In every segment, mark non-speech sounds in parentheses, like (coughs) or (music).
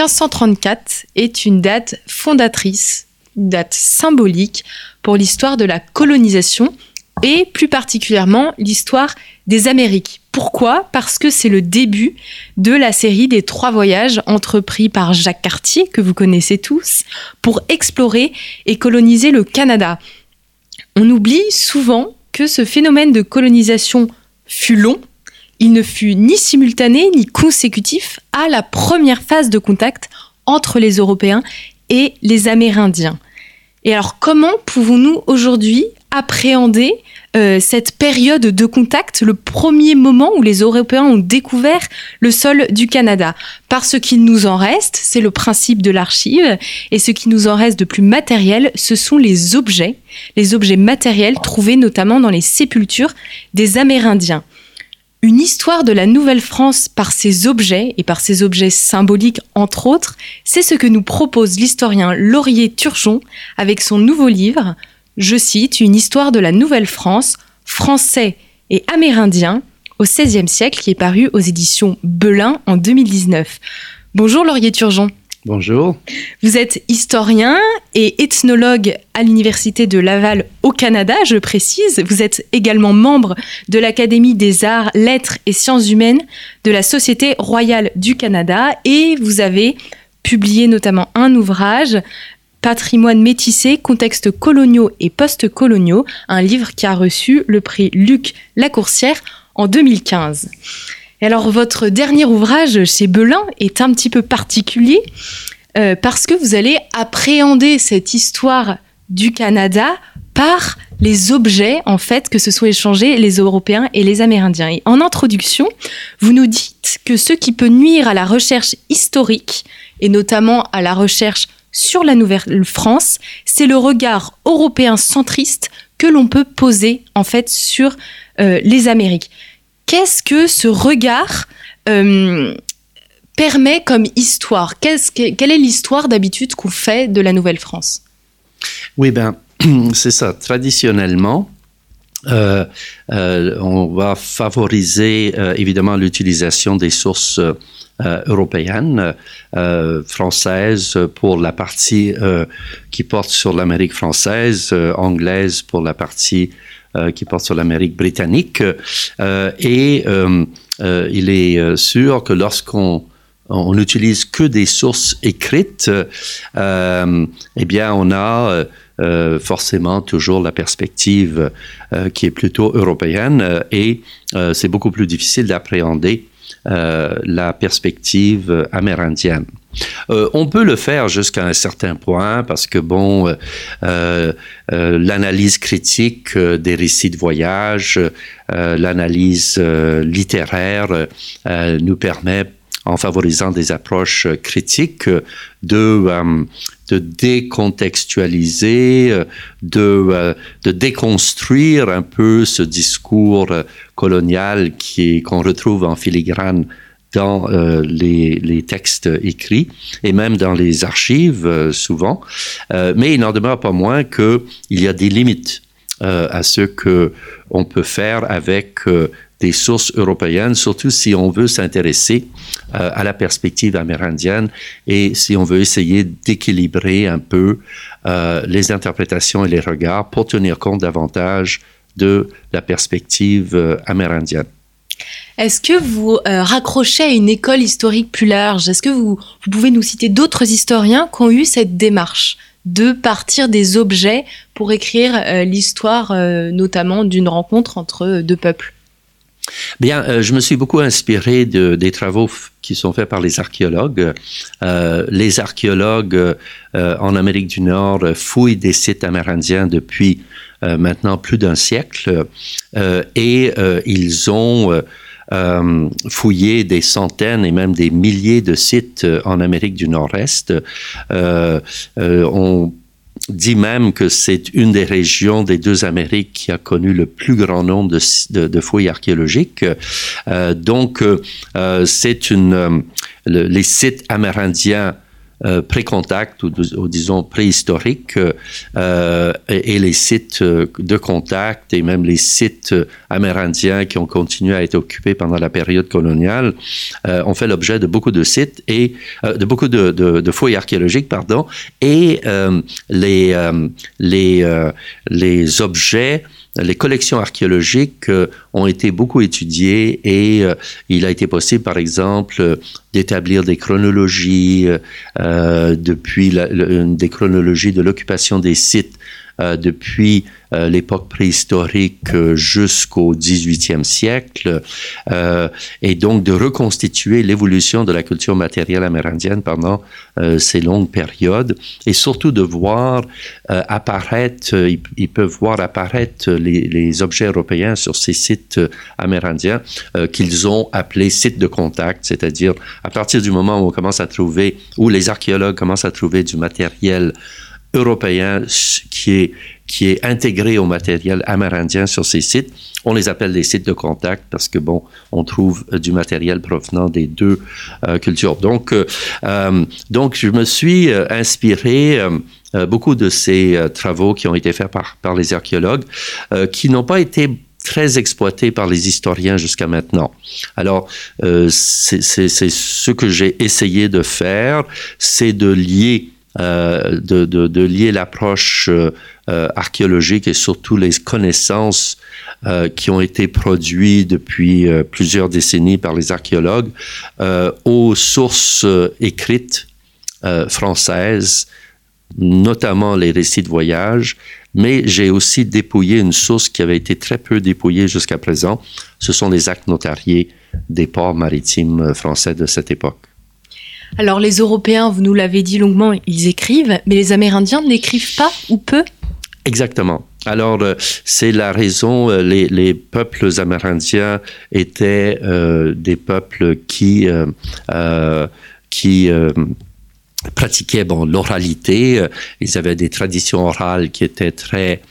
1534 est une date fondatrice, une date symbolique pour l'histoire de la colonisation et plus particulièrement l'histoire des Amériques. Pourquoi? Parce que c'est le début de la série des trois voyages entrepris par Jacques Cartier, que vous connaissez tous, pour explorer et coloniser le Canada. On oublie souvent que ce phénomène de colonisation fut long, il ne fut ni simultané ni consécutif à la première phase de contact entre les Européens et les Amérindiens. Et alors comment pouvons-nous aujourd'hui appréhender euh, cette période de contact, le premier moment où les Européens ont découvert le sol du Canada? Parce ce qu'il nous en reste, c'est le principe de l'archive, et ce qui nous en reste de plus matériel, ce sont les objets, les objets matériels trouvés notamment dans les sépultures des Amérindiens. Une histoire de la Nouvelle-France par ses objets, et par ses objets symboliques entre autres, c'est ce que nous propose l'historien Laurier Turgeon avec son nouveau livre, je cite, Une histoire de la Nouvelle-France, français et amérindien, au XVIe siècle, qui est paru aux éditions Belin en 2019. Bonjour Laurier Turgeon. Bonjour. Vous êtes historien et ethnologue à l'Université de Laval au Canada, je précise. Vous êtes également membre de l'Académie des arts, lettres et sciences humaines de la Société royale du Canada et vous avez publié notamment un ouvrage, Patrimoine métissé, contextes coloniaux et post-coloniaux, un livre qui a reçu le prix Luc Lacourcière en 2015. Alors, votre dernier ouvrage chez Belin est un petit peu particulier euh, parce que vous allez appréhender cette histoire du Canada par les objets, en fait, que se sont échangés les Européens et les Amérindiens. Et en introduction, vous nous dites que ce qui peut nuire à la recherche historique, et notamment à la recherche sur la Nouvelle-France, c'est le regard européen centriste que l'on peut poser, en fait, sur euh, les Amériques qu'est-ce que ce regard euh, permet comme histoire? Quelle est l'histoire d'habitude qu'on fait de la Nouvelle-France? Oui, ben, (clears throat) c'est ça. Traditionnellement, euh, euh, on va favoriser évidemment l'utilisation des sources européennes, françaises pour la partie qui porte sur l'Amérique française, anglaise pour la partie qui porte sur l'Amérique britannique. Euh, et euh, il est sûr que lorsqu'on on n'utilise que des sources écrites, eh bien, on a forcément toujours la perspective qui est plutôt européenne et c'est beaucoup plus difficile d'appréhender la perspective amérindienne. Euh, on peut le faire jusqu'à un certain point parce que bon, euh, euh, l'analyse critique des récits de voyage, l'analyse littéraire nous permet en favorisant des approches critiques, de, de décontextualiser, de, déconstruire un peu ce discours colonial qu'on retrouve en filigrane dans euh, les, textes écrits et même dans les archives euh, souvent. Euh, mais il n'en demeure pas moins qu'il y a des limites à ce que on peut faire avec des sources européennes, surtout si on veut s'intéresser à la perspective amérindienne et si on veut essayer d'équilibrer un peu les interprétations et les regards pour tenir compte davantage de la perspective amérindienne. Est-ce que vous euh, raccrochez à une école historique plus large? Est-ce que vous, pouvez nous citer d'autres historiens qui ont eu cette démarche de partir des objets pour écrire euh, l'histoire euh, notamment d'une rencontre entre deux peuples? Bien, je me suis beaucoup inspiré des travaux qui sont faits par les archéologues. les archéologues en Amérique du Nord fouillent des sites amérindiens depuis maintenant plus d'un siècle et ils ont fouillé des centaines et même des milliers de sites en Amérique du Nord-Est. Dit même que c'est une des régions des deux Amériques qui a connu le plus grand nombre de, fouilles archéologiques. Euh, donc, euh, c'est une euh, les sites amérindiens euh, pré-contact ou, disons préhistoriques euh, et, les sites euh, de contact et même les sites amérindiens qui ont continué à être occupés pendant la période coloniale ont fait l'objet de beaucoup de sites et de beaucoup de, de, de, fouilles archéologiques pardon et les les les objets les collections archéologiques euh, ont été beaucoup étudiées et euh, il a été possible, par exemple, d'établir des chronologies euh, depuis des chronologies de l'occupation des sites euh, depuis euh, l'époque préhistorique euh, jusqu'au 18e siècle, et donc de reconstituer l'évolution de la culture matérielle amérindienne pendant ces longues périodes, et surtout de voir apparaître, ils, peuvent voir apparaître les, les, objets européens sur ces sites amérindiens qu'ils ont appelés sites de contact, c'est-à-dire à partir du moment où on commence à trouver, où les archéologues commencent à trouver du matériel européen qui est, qui est intégré au matériel amérindien sur ces sites. On les appelle des sites de contact parce que, bon, on trouve euh, du matériel provenant des deux euh, cultures. Donc, euh, donc, je me suis inspiré beaucoup de ces travaux qui ont été faits par, par les archéologues, qui n'ont pas été très exploités par les historiens jusqu'à maintenant. Alors, c'est ce que j'ai essayé de faire, c'est de lier euh, de, lier l'approche euh, euh, archéologique et surtout les connaissances qui ont été produites depuis plusieurs décennies par les archéologues aux sources écrites françaises, notamment les récits de voyage, mais j'ai aussi dépouillé une source qui avait été très peu dépouillée jusqu'à présent. Ce sont les actes notariés des ports maritimes français de cette époque. Alors les Européens, vous nous l'avez dit longuement, ils écrivent, mais les Amérindiens n'écrivent pas ou peu? Exactement. Alors, euh, c'est la raison, euh, les, peuples amérindiens étaient euh, des peuples qui, pratiquaient bon, l'oralité. Ils avaient des traditions orales qui étaient très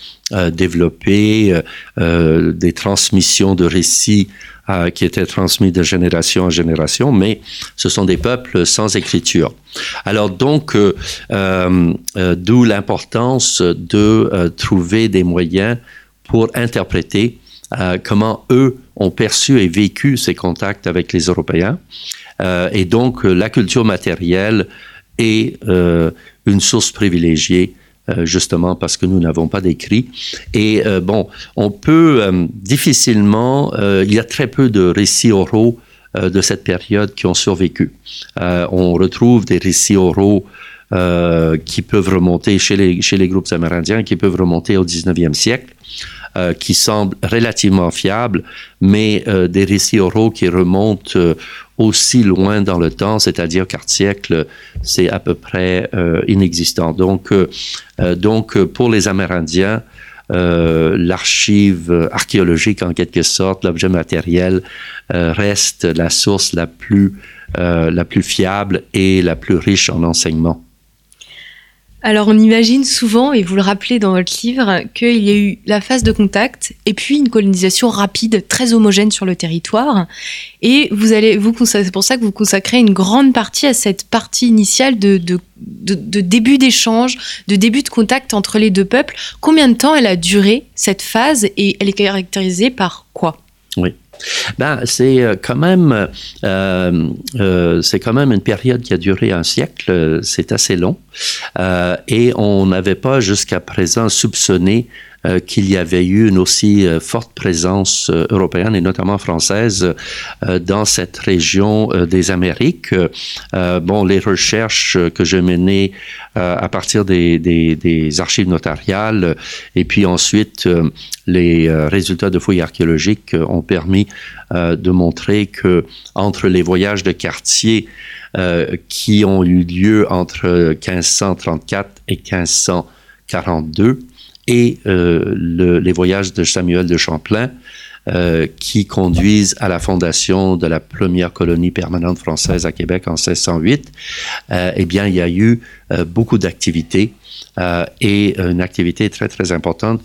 développées, des transmissions de récits euh, qui étaient transmis de génération en génération, mais ce sont des peuples sans écriture. Alors donc, euh, euh, d'où l'importance de trouver des moyens pour interpréter comment eux ont perçu et vécu ces contacts avec les Européens. et donc, la culture matérielle est une source privilégiée justement parce que nous n'avons pas d'écrit. Et euh, bon, on peut euh, difficilement, il y a très peu de récits oraux de cette période qui ont survécu. on retrouve des récits oraux qui peuvent remonter chez les, chez les groupes amérindiens, qui peuvent remonter au 19e siècle. Qui semblent relativement fiables, mais des récits oraux qui remontent aussi loin dans le temps, c'est-à-dire quatre siècles, c'est à peu près euh, inexistant. Donc, euh, euh, donc, pour les Amérindiens, l'archive archéologique, en quelque sorte, l'objet matériel, reste la source la plus, la plus fiable et la plus riche en enseignements. Alors on imagine souvent, et vous le rappelez dans votre livre, qu'il y a eu la phase de contact et puis une colonisation rapide, très homogène sur le territoire. Et vous allez, vous, c'est pour ça que vous consacrez une grande partie à cette partie initiale de, de, début d'échange, de début de contact entre les deux peuples. Combien de temps elle a duré cette phase et elle est caractérisée par quoi? Oui. Ben, c'est euh, quand même, euh, euh, c'est quand même une période qui a duré un siècle. C'est assez long, euh, et on n'avait pas jusqu'à présent soupçonné euh, qu'il y avait eu une aussi euh, forte présence euh, européenne et notamment française dans cette région des Amériques. bon, les recherches que j'ai menées à partir des, des, des, archives notariales et puis ensuite les résultats de fouilles archéologiques ont permis de montrer que entre les voyages de quartier qui ont eu lieu entre 1534 et 1542, et euh, le, les voyages de Samuel de Champlain, qui conduisent à la fondation de la première colonie permanente française à Québec en 1608, eh bien, il y a eu beaucoup d'activités et une activité très, très importante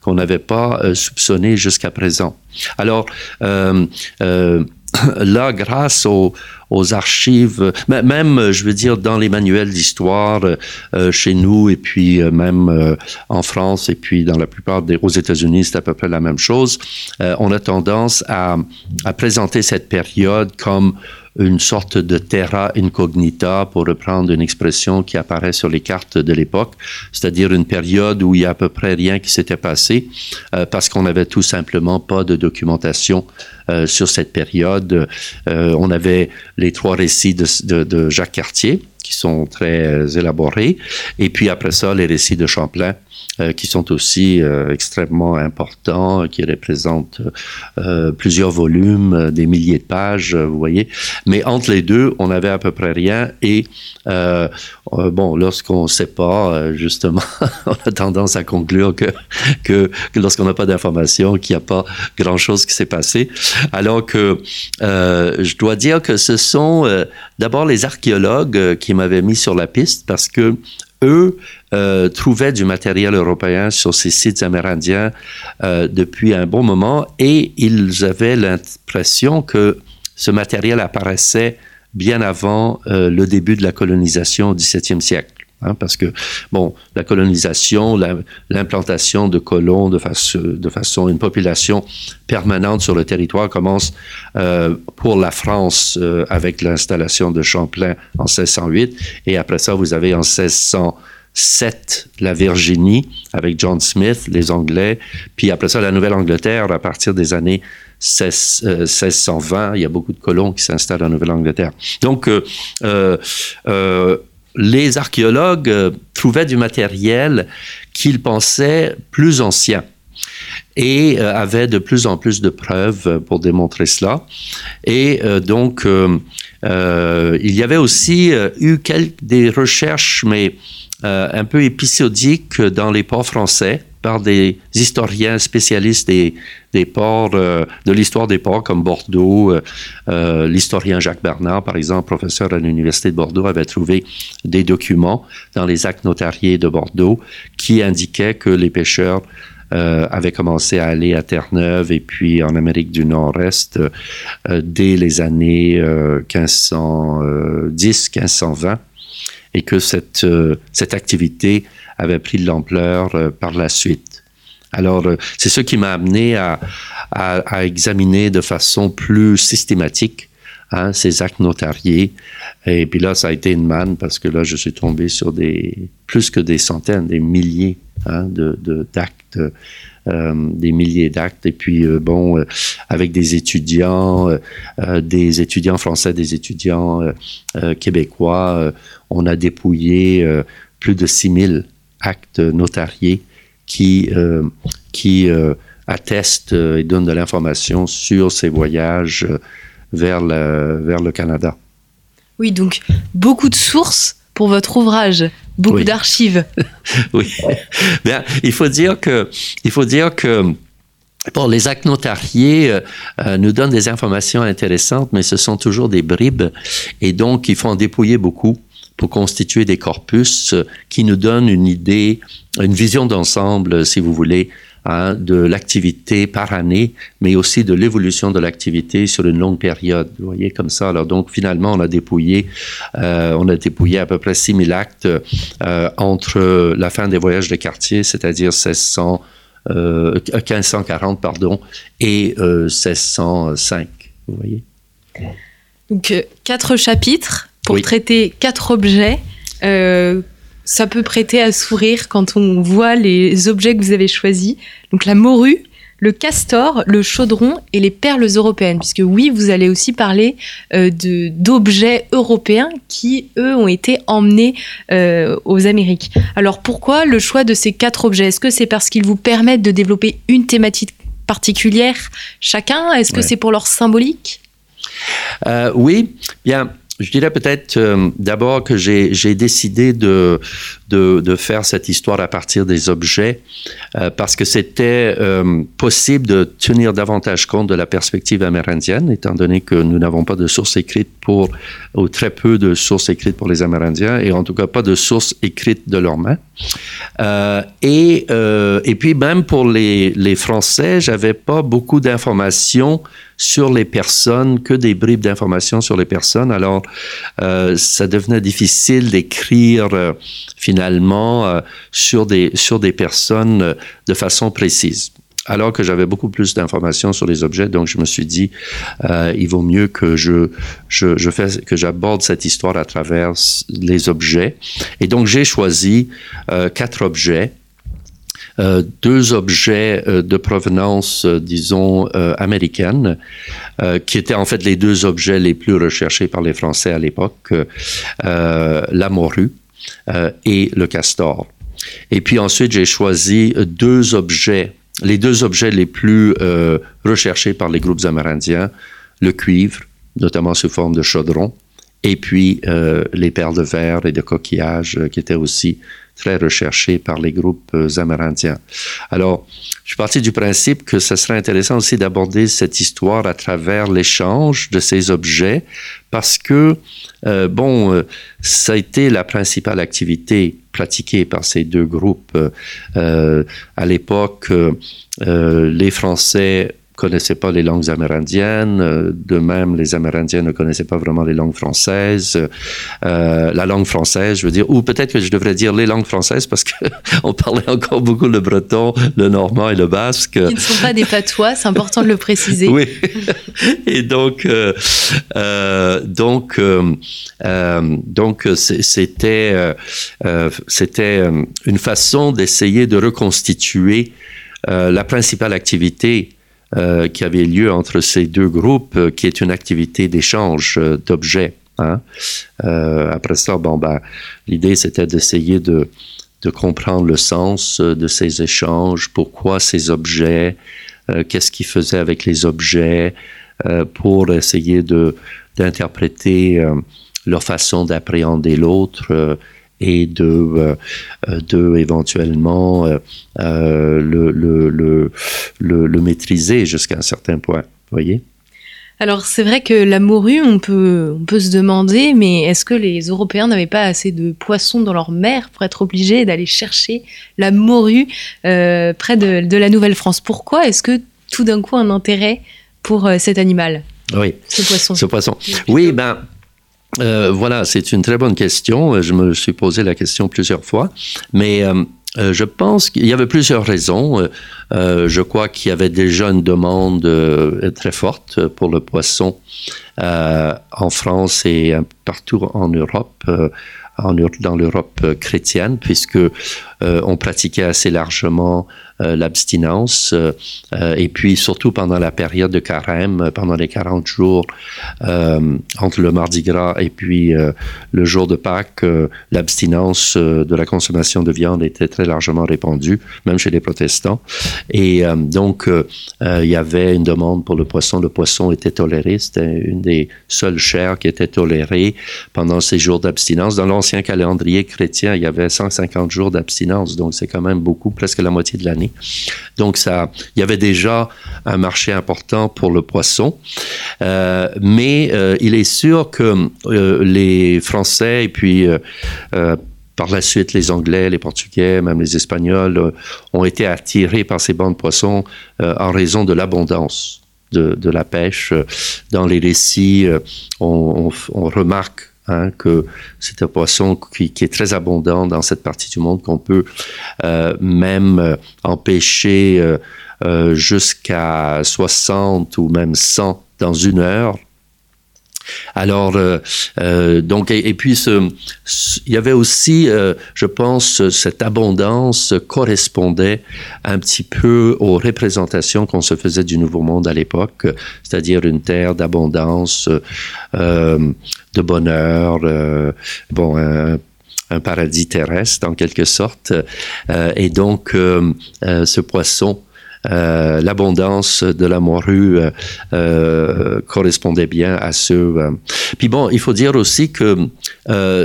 qu'on n'avait pas soupçonnée jusqu'à présent. Alors, (coughs) là, grâce aux, archives, même, je veux dire, dans les manuels d'histoire euh, chez nous et puis euh, même euh, en France et puis dans la plupart des aux États-Unis, c'est à peu près la même chose. on a tendance à, à présenter cette période comme une sorte de terra incognita, pour reprendre une expression qui apparaît sur les cartes de l'époque, c'est-à-dire une période où il y a à peu près rien qui s'était passé, euh, parce qu'on n'avait tout simplement pas de documentation euh, sur cette période. Euh, on avait les trois récits de, de, de Jacques Cartier, qui sont très élaborés, et puis après ça, les récits de Champlain, euh, qui sont aussi euh, extrêmement importants, qui représentent euh, plusieurs volumes, des milliers de pages, vous voyez. Mais entre les deux, on avait à peu près rien. Et bon, lorsqu'on ne sait pas, justement, (laughs) on a tendance à conclure que, que, que lorsqu'on n'a pas d'informations, qu'il n'y a pas grand-chose qui s'est passé. Alors que je dois dire que ce sont d'abord les archéologues qui m'avaient mis sur la piste parce que eux euh, trouvaient du matériel européen sur ces sites amérindiens euh, depuis un bon moment et ils avaient l'impression que ce matériel apparaissait bien avant euh, le début de la colonisation au XVIIe siècle. Hein, parce que, bon, la colonisation, l'implantation de colons de, de, façon, une population permanente sur le territoire commence euh, pour la France euh, avec l'installation de Champlain en 1608, et après ça, vous avez en 1607 la Virginie avec John Smith, les Anglais, puis après ça, la Nouvelle-Angleterre à partir des années 1620, euh, il y a beaucoup de colons qui s'installent en Nouvelle-Angleterre. Donc, euh, les archéologues euh, trouvaient du matériel qu'ils pensaient plus ancien et euh, avaient de plus en plus de preuves pour démontrer cela. Et euh, donc, il y avait aussi eu quelques, des recherches, mais un peu épisodiques dans les ports français par des historiens spécialistes des, ports, euh, de l'histoire des ports comme Bordeaux. Euh, euh, l'historien Jacques Bernard, par exemple, professeur à l'Université de Bordeaux, avait trouvé des documents dans les actes notariés de Bordeaux qui indiquaient que les pêcheurs avaient commencé à aller à Terre-Neuve et puis en Amérique du Nord-Est dès les années 1510-1520 et que cette, cette activité avait pris de l'ampleur euh, par la suite. Alors, euh, c'est ce qui m'a amené à, à, examiner de façon plus systématique hein, ces actes notariés. Et puis là, ça a été une manne parce que là, je suis tombé sur des plus que des centaines, des milliers hein, de d'actes. Euh, des milliers d'actes et puis bon avec des étudiants des étudiants français des étudiants québécois on a dépouillé plus de 6000 actes notariés qui, euh, qui euh, attestent euh, et donnent de l'information sur ces voyages vers le, vers le Canada. Oui, donc beaucoup de sources pour votre ouvrage, beaucoup d'archives. (laughs) oui. Bien, il faut dire que, il faut dire que Bon, les actes notariés nous donnent des informations intéressantes, mais ce sont toujours des bribes, et donc il faut en dépouiller beaucoup pour constituer des corpus euh, qui nous donnent une idée, une vision d'ensemble, si vous voulez, hein, de l'activité par année, mais aussi de l'évolution de l'activité sur une longue période. Vous voyez, comme ça. Alors, donc, finalement, on a dépouillé, euh, on a dépouillé à peu près 6000 actes euh, entre la fin des voyages de quartier, c'est-à-dire 1600, 1540, pardon, et 1605. Vous voyez? Donc, quatre chapitres pour traiter quatre objets. Euh, ça peut prêter à sourire quand on voit les objets que vous avez choisis. Donc la morue, le castor, le chaudron et les perles européennes. Puisque oui, vous allez aussi parler euh, de d'objets européens qui, eux, ont été emmenés euh, aux Amériques. Alors pourquoi le choix de ces quatre objets? Est-ce que c'est parce qu'ils vous permettent de développer une thématique particulière chacun? Est-ce que c'est pour leur symbolique? Euh, Oui, bien. Je dirais peut-être euh, d'abord que j'ai décidé de, de, de, faire cette histoire à partir des objets euh, parce que c'était euh, possible de tenir davantage compte de la perspective amérindienne, étant donné que nous n'avons pas de sources écrites pour, ou très peu de sources écrites pour les Amérindiens, et en tout cas pas de sources écrites de leurs mains. et, et puis même pour les, les Français, j'avais pas beaucoup d'informations sur les personnes, que des bribes d'informations sur les personnes. Alors, euh, ça devenait difficile d'écrire euh, finalement euh, sur, des, sur des personnes de façon précise. Alors que j'avais beaucoup plus d'informations sur les objets, donc je me suis dit, il vaut mieux que je, que j'aborde cette histoire à travers les objets. Et donc j'ai choisi quatre objets euh, deux objets euh, de provenance, euh, disons, américaine, qui étaient en fait les deux objets les plus recherchés par les Français à l'époque, la morue et le castor. Et puis ensuite, j'ai choisi deux objets, les deux objets les plus recherchés par les groupes amérindiens, le cuivre, notamment sous forme de chaudron, et puis les perles de verre et de coquillages qui étaient aussi très recherché par les groupes euh, amérindiens. Alors, je suis parti du principe que ce serait intéressant aussi d'aborder cette histoire à travers l'échange de ces objets, parce que, euh, bon, euh, ça a été la principale activité pratiquée par ces deux groupes. à l'époque, les Français connaissaient pas les langues amérindiennes. Euh, de même, les Amérindiens ne connaissaient pas vraiment les langues françaises. Euh, la langue française, je veux dire, ou peut-être que je devrais dire les langues françaises parce qu'on (laughs) parlait encore beaucoup le breton, le normand et le basque. Qui ne sont pas des patois, c'est important de le préciser. Oui. (laughs) Et donc, euh, euh donc, donc, c'était, c'était une façon d'essayer de reconstituer la principale activité euh, qui avait lieu entre ces deux groupes, euh, qui est une activité d'échange euh, d'objets. Hein. après ça, bon, ben, l'idée c'était d'essayer de, de comprendre le sens de ces échanges, pourquoi ces objets, qu'est-ce qu'ils faisaient avec les objets, pour essayer de d'interpréter leur façon d'appréhender l'autre et de, euh, de éventuellement euh, euh, le, le, le, le, maîtriser jusqu'à un certain point. Voyez? Alors c'est vrai que la morue, on peut, on peut se demander, mais est-ce que les Européens n'avaient pas assez de poissons dans leur mer pour être obligés d'aller chercher la morue près de, de la Nouvelle-France? Pourquoi est-ce que tout d'un coup un intérêt pour cet animal Oui. Ce poisson? Ce poisson. Oui, ben euh, voilà, c'est une très bonne question. Je me suis posé la question plusieurs fois, mais euh, euh, je pense qu'il y avait plusieurs raisons. je crois qu'il y avait déjà une demande très forte pour le poisson en France et partout en Europe dans l'Europe chrétienne, puisque on pratiquait assez largement euh, l'abstinence, euh, euh, et puis surtout pendant la période de carême, pendant les 40 jours entre le mardi gras et puis le jour de Pâques, l'abstinence de la consommation de viande était très largement répandue, même chez les protestants. Et donc, il y avait une demande pour le poisson. Le poisson était toléré, c'était une des seules chairs qui était tolérée pendant ces jours d'abstinence. Dans l'ancien calendrier chrétien, il y avait 150 jours d'abstinence, donc c'est quand même beaucoup, presque la moitié de l'année. Donc ça, il y avait déjà un marché important pour le poisson, euh, mais euh, il est sûr que euh, les Français et puis par la suite, les Anglais, les Portugais, même les Espagnols ont été attirés par ces bancs de poissons en raison de l'abondance de, la pêche. Dans les récits, on remarque Hein, que c'est un poisson qui, est très abondant dans cette partie du monde, qu'on peut euh, même euh, empêcher euh, jusqu'à 60 ou même 100 dans une heure alors, euh, euh, donc, et, puis, il y avait aussi, euh, je pense, cette abondance correspondait un petit peu aux représentations qu'on se faisait du Nouveau Monde à l'époque, c'est-à-dire une terre d'abondance, de bonheur, bon, un, un, paradis terrestre en quelque sorte. et donc, ce poisson l'abondance de la morue correspondait bien à ce. Puis bon, il faut dire aussi que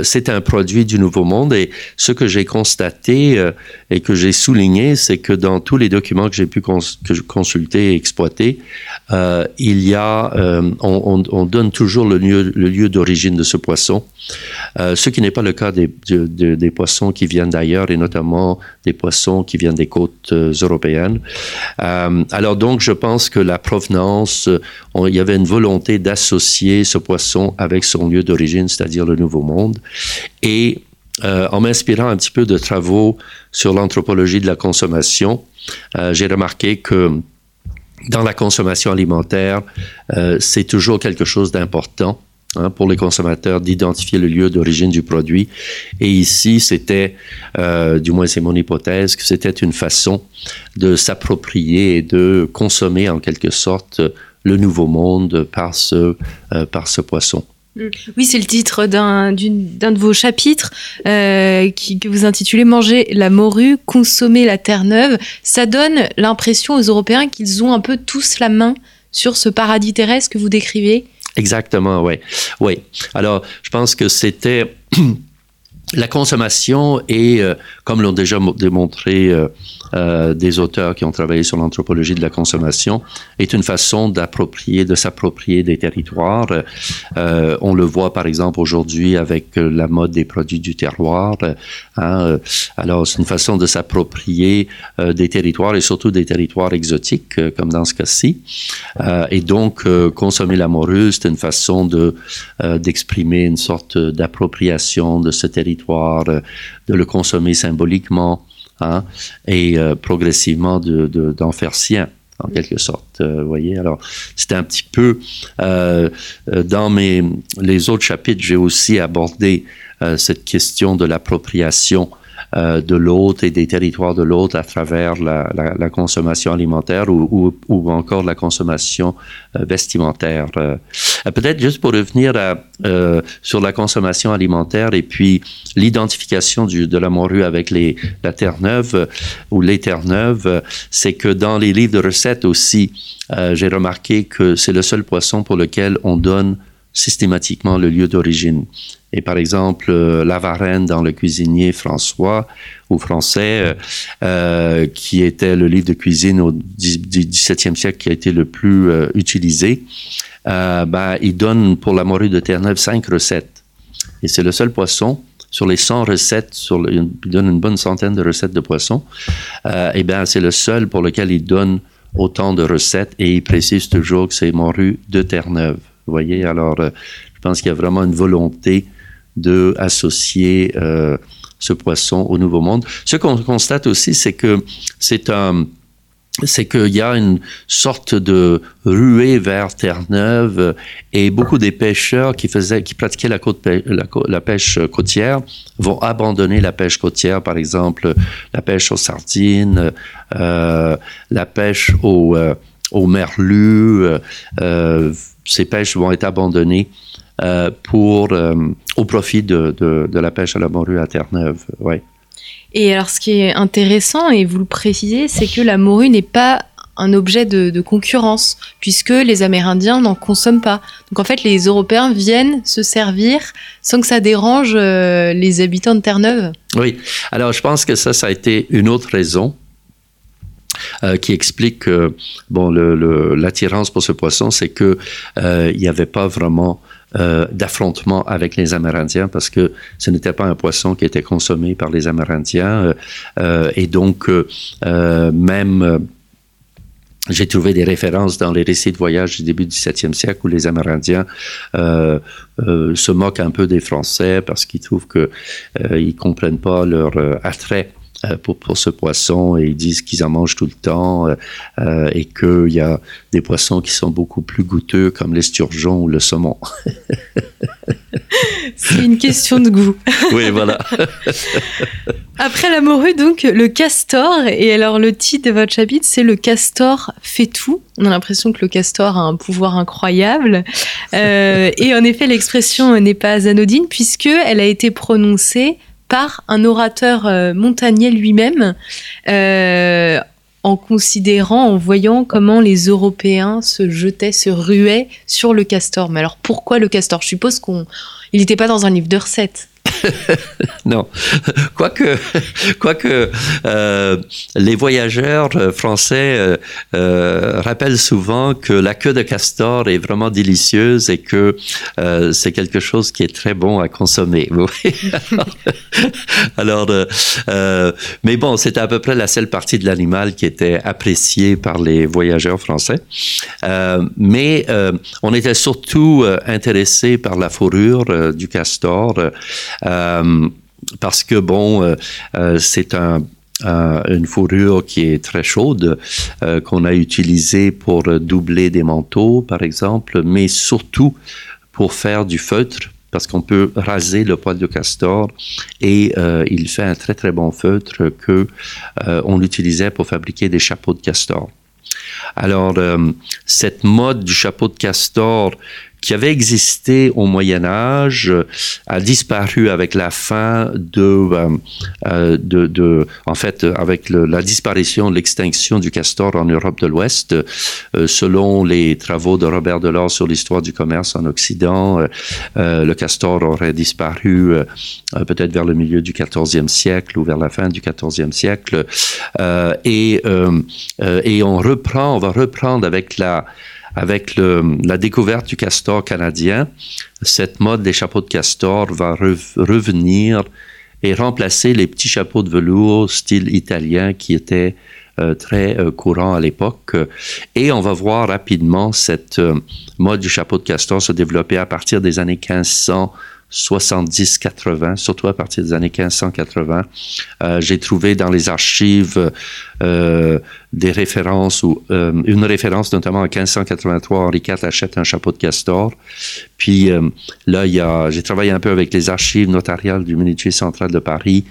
c'est un produit du Nouveau Monde et ce que j'ai constaté et que j'ai souligné, c'est que dans tous les documents que j'ai pu consulter et exploiter, il y a, on, on, donne toujours le lieu, le lieu d'origine de ce poisson, ce qui n'est pas le cas des, des poissons qui viennent d'ailleurs et notamment des poissons qui viennent des côtes euh, européennes. Euh, alors donc, je pense que la provenance, euh, il y avait une volonté d'associer ce poisson avec son lieu d'origine, c'est-à-dire le Nouveau Monde. Et en m'inspirant un petit peu de travaux sur l'anthropologie de la consommation, j'ai remarqué que dans la consommation alimentaire, c'est toujours quelque chose d'important Hein, pour les consommateurs d'identifier le lieu d'origine du produit. Et ici, c'était, euh, du moins c'est mon hypothèse, que c'était une façon de s'approprier et de consommer en quelque sorte le nouveau monde par ce, euh, poisson. Mm. Oui, c'est le titre d'un de vos chapitres euh, que vous intitulez Manger la morue, consommer la terre neuve. Ça donne l'impression aux Européens qu'ils ont un peu tous la main sur ce paradis terrestre que vous décrivez. Exactement, oui. Oui. Alors, je pense que c'était (clears throat) la consommation et, euh, comme l'ont déjà démontré euh, euh, des auteurs qui ont travaillé sur l'anthropologie de la consommation, est une façon d'approprier, de s'approprier des territoires. On le voit par exemple aujourd'hui avec la mode des produits du terroir. Hein, alors c'est une façon de s'approprier des territoires et surtout des territoires exotiques, comme dans ce cas-ci. et donc consommer la morue, c'est une façon de d'exprimer une sorte d'appropriation de ce territoire, de le consommer symboliquement. Hein, et euh, progressivement d'en de, faire sien en quelque sorte. Euh, vous voyez, alors c'était un petit peu euh, dans mes les autres chapitres, j'ai aussi abordé cette question de l'appropriation euh, de l'autre et des territoires de l'autre à travers la, la, la, consommation alimentaire ou, ou, ou encore la consommation euh, vestimentaire. Euh, peut-être juste pour revenir à, sur la consommation alimentaire et puis l'identification de la morue avec les, la Terre-Neuve ou les Terre-Neuves, c'est que dans les livres de recettes aussi, j'ai remarqué que c'est le seul poisson pour lequel on donne systématiquement le lieu d'origine. Et par exemple, euh, la Varenne dans le cuisinier François ou français, euh, euh qui était le livre de cuisine au XVIIe siècle qui a été le plus euh, utilisé, ben, il donne pour la morue de Terre-Neuve cinq recettes. Et c'est le seul poisson sur les 100 recettes, sur il donne une bonne centaine de recettes de poissons. et ben, c'est le seul pour lequel il donne autant de recettes et il précise toujours que c'est morue de Terre-Neuve. Vous voyez, alors je pense qu'il y a vraiment une volonté de associer euh, ce poisson au Nouveau Monde. Ce qu'on constate aussi, c'est que c'est un c'est qu'il y a une sorte de ruée vers Terre-Neuve et beaucoup des pêcheurs qui faisaient, qui pratiquaient la, pêche côtière vont abandonner la pêche côtière, par exemple la pêche aux sardines, euh, la pêche au, euh, au merlu. Euh, ces pêches vont être abandonnées euh, pour, euh, au profit de, de, de, la pêche à la morue à Terre-Neuve. Ouais. Et alors, ce qui est intéressant, et vous le précisez, c'est que la morue n'est pas un objet de, de, concurrence, puisque les Amérindiens n'en consomment pas. Donc en fait, les Européens viennent se servir sans que ça dérange euh, les habitants de Terre-Neuve. Oui, alors je pense que ça, ça a été une autre raison. Euh, qui explique que bon, l'attirance pour ce poisson, c'est que euh, n'y avait pas vraiment euh, d'affrontement avec les Amérindiens parce que ce n'était pas un poisson qui était consommé par les Amérindiens. Et donc, même, j'ai trouvé des références dans les récits de voyage du début du 17e siècle où les Amérindiens se moquent un peu des Français parce qu'ils trouvent qu'ils ne comprennent pas leur attrait pour, pour, ce poisson et ils disent qu'ils en mangent tout le temps euh, euh et qu'il y a des poissons qui sont beaucoup plus goûteux comme l'esturgeon ou le saumon. (laughs) C'est une question de goût. (laughs) oui, voilà. (laughs) Après la morue, donc, le castor. Et alors, le titre de votre chapitre, c'est Le castor fait tout. On a l'impression que le castor a un pouvoir incroyable. Euh, et en effet, l'expression n'est pas anodine puisque elle a été prononcée par un orateur euh, montagnier lui-même euh, en considérant, en voyant comment les Européens se jetaient, se ruaient sur le castor. Mais alors pourquoi le castor? Je suppose qu'il n'était pas dans un livre de recettes. (laughs) non, quoique, quoique euh, les voyageurs euh, français euh, rappellent souvent que la queue de castor est vraiment délicieuse et que c'est quelque chose qui est très bon à consommer. (laughs) (laughs) Alors, mais bon, c'était à peu près la seule partie de l'animal qui était appréciée par les voyageurs français. mais on était surtout intéressé par la fourrure du castor. Parce que, bon, euh, euh, c'est un, une fourrure qui est très chaude, qu'on a utilisée pour doubler des manteaux, par exemple, mais surtout pour faire du feutre, parce qu'on peut raser le poil de castor et il fait un très très bon feutre que on utilisait pour fabriquer des chapeaux de castor. Alors cette mode du chapeau de castor qui avait existé au Moyen Âge a disparu avec la fin de, euh, euh, de, de, en fait, avec la disparition, l'extinction du castor en Europe de l'Ouest. Euh, selon les travaux de Robert Delors sur l'histoire du commerce en Occident, le castor aurait disparu peut-être vers le milieu du 14e siècle ou vers la fin du 14e siècle. et, et on reprend, on va reprendre avec la avec la découverte du castor canadien, cette mode des chapeaux de castor va revenir et remplacer les petits chapeaux de velours style italien qui étaient euh, très euh, courants à l'époque. Et on va voir rapidement cette euh, mode du chapeau de castor se développer à partir des années 1500 70-80, surtout à partir des années 1580. Euh, j'ai trouvé dans les archives euh, des références ou euh, une référence notamment en 1583, Henri IV achète un chapeau de castor. Puis là, j'ai travaillé un peu avec les archives notariales du ministère central de Paris.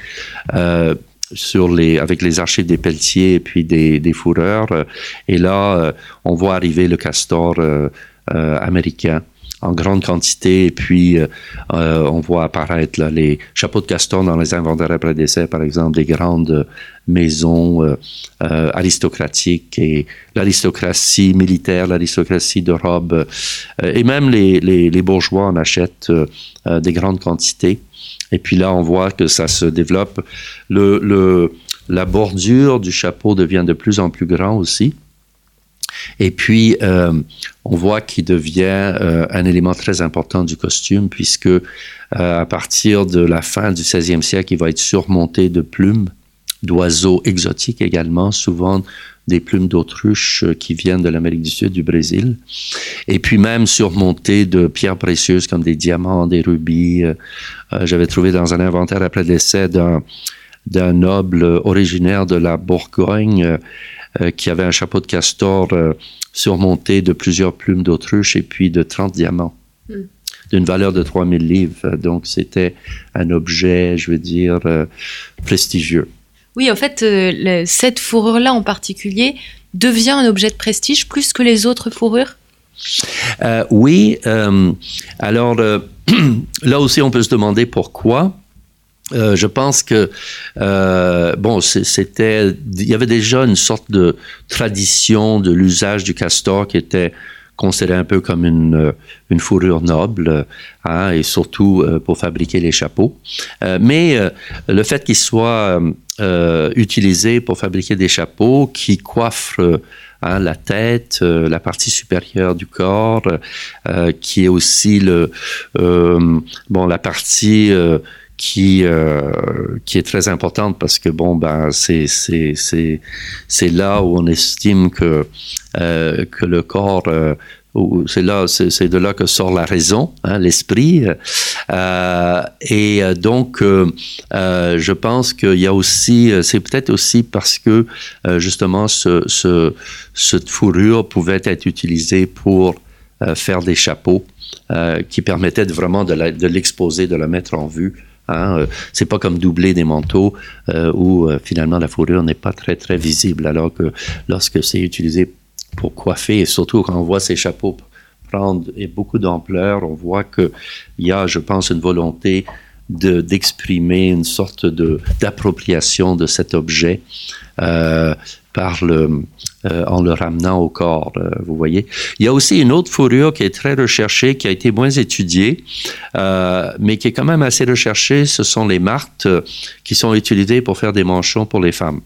Avec les archives des pelletiers et puis des, des fourreurs. Et là, on voit arriver le castor américain en grande quantité. Et puis, euh, euh, on voit apparaître là, les chapeaux de castor dans les inventaires après décès, par exemple, des grandes maisons euh, aristocratiques et l'aristocratie militaire, l'aristocratie de robe. et même les, les, les, bourgeois en achètent des grandes quantités. Et puis là, on voit que ça se développe. Le, le, la bordure du chapeau devient de plus en plus grand aussi. Et puis, euh, on voit qu'il devient euh, un élément très important du costume, puisque euh, à partir de la fin du 16e siècle, il va être surmonté de plumes, d'oiseaux exotiques également, souvent des plumes d'autruche qui viennent de l'Amérique du Sud, du Brésil, et puis même surmonté de pierres précieuses comme des diamants, des rubis. J'avais trouvé dans un inventaire après le décès d'un noble originaire de la Bourgogne qui avait un chapeau de castor euh, surmonté de plusieurs plumes d'autruche et puis de 30 diamants. Hmm. d'une valeur de 3000 livres. Donc, c'était un objet, je veux dire, euh, prestigieux. Oui, en fait, cette fourrure-là en particulier devient un objet de prestige plus que les autres fourrures? Oui. alors, (clears throat) là aussi, on peut se demander pourquoi. Euh, je pense que euh, bon, c'était, il y avait déjà une sorte de tradition de l'usage du castor qui était considéré un peu comme une, euh, une fourrure noble, hein, et surtout pour fabriquer les chapeaux. mais le fait qu'il soit utilisé pour fabriquer des chapeaux qui coiffent Hein, la tête, la partie supérieure du corps, qui est aussi le bon la partie qui euh, qui est très importante parce que bon ben c'est c'est c'est c'est là où on estime que euh, que le corps euh, c'est là, c'est de là que sort la raison, hein, l'esprit. Euh, et donc, euh, euh, je pense qu'il y a aussi, c'est peut-être aussi parce que justement, ce, ce, cette fourrure pouvait être utilisée pour faire des chapeaux qui permettaient de, vraiment de l'exposer, de la mettre en vue Hein, euh, c'est pas comme doubler des manteaux euh, où euh, finalement la fourrure n'est pas très très visible, alors que lorsque c'est utilisé pour coiffer, et surtout quand on voit ces chapeaux prendre beaucoup d'ampleur, on voit qu'il y a, je pense, une volonté d'exprimer une sorte d'appropriation de cet objet par le, euh, en le ramenant au corps, euh, vous voyez. Il y a aussi une autre fourrure qui est très recherchée, qui a été moins étudiée, euh, mais qui est quand même assez recherchée. Ce sont les martes qui sont utilisées pour faire des manchons pour les femmes.